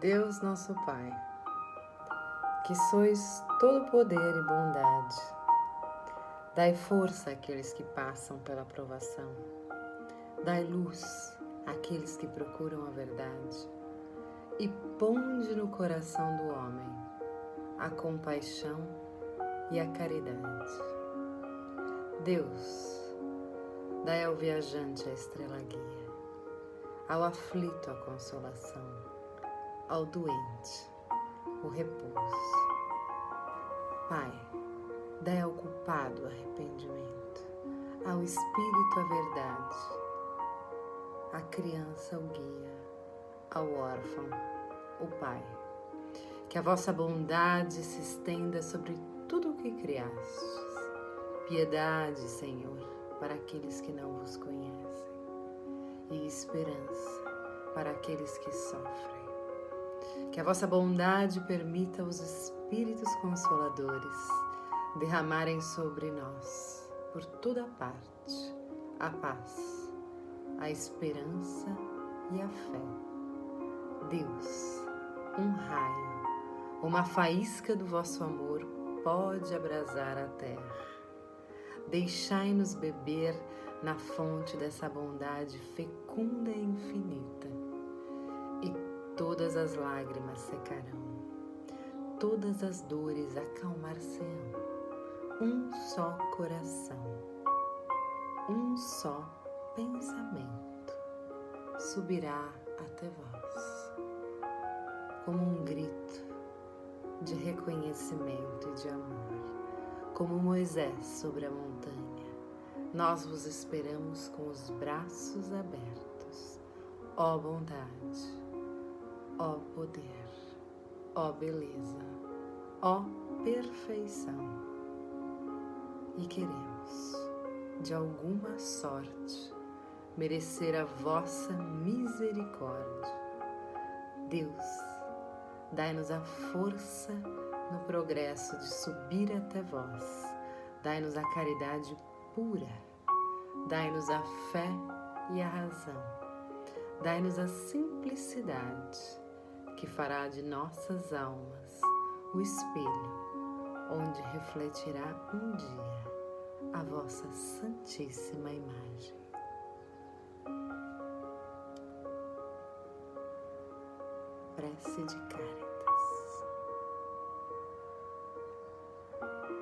Deus nosso Pai, que sois todo poder e bondade, dai força àqueles que passam pela provação, dai luz àqueles que procuram a verdade e ponde no coração do homem a compaixão e a caridade. Deus, dai ao viajante a estrela guia, ao aflito a consolação ao doente o repouso. Pai, dai ao culpado arrependimento, ao espírito a verdade, à criança o guia, ao órfão o Pai. Que a vossa bondade se estenda sobre tudo o que criastes. Piedade, Senhor, para aqueles que não vos conhecem, e esperança para aqueles que sofrem que a vossa bondade permita os Espíritos Consoladores derramarem sobre nós, por toda parte, a paz, a esperança e a fé. Deus, um raio, uma faísca do vosso amor pode abrasar a terra. Deixai-nos beber na fonte dessa bondade fecunda e infinita todas as lágrimas secarão, todas as dores acalmar-se-ão. Um só coração, um só pensamento subirá até vós, como um grito de reconhecimento e de amor, como Moisés sobre a montanha. Nós vos esperamos com os braços abertos, ó bondade ó poder, ó beleza, ó perfeição. E queremos, de alguma sorte, merecer a vossa misericórdia. Deus, dai-nos a força no progresso de subir até vós. Dai-nos a caridade pura. Dai-nos a fé e a razão. Dai-nos a simplicidade que fará de nossas almas o espelho onde refletirá um dia a vossa Santíssima imagem. Prece de Karen.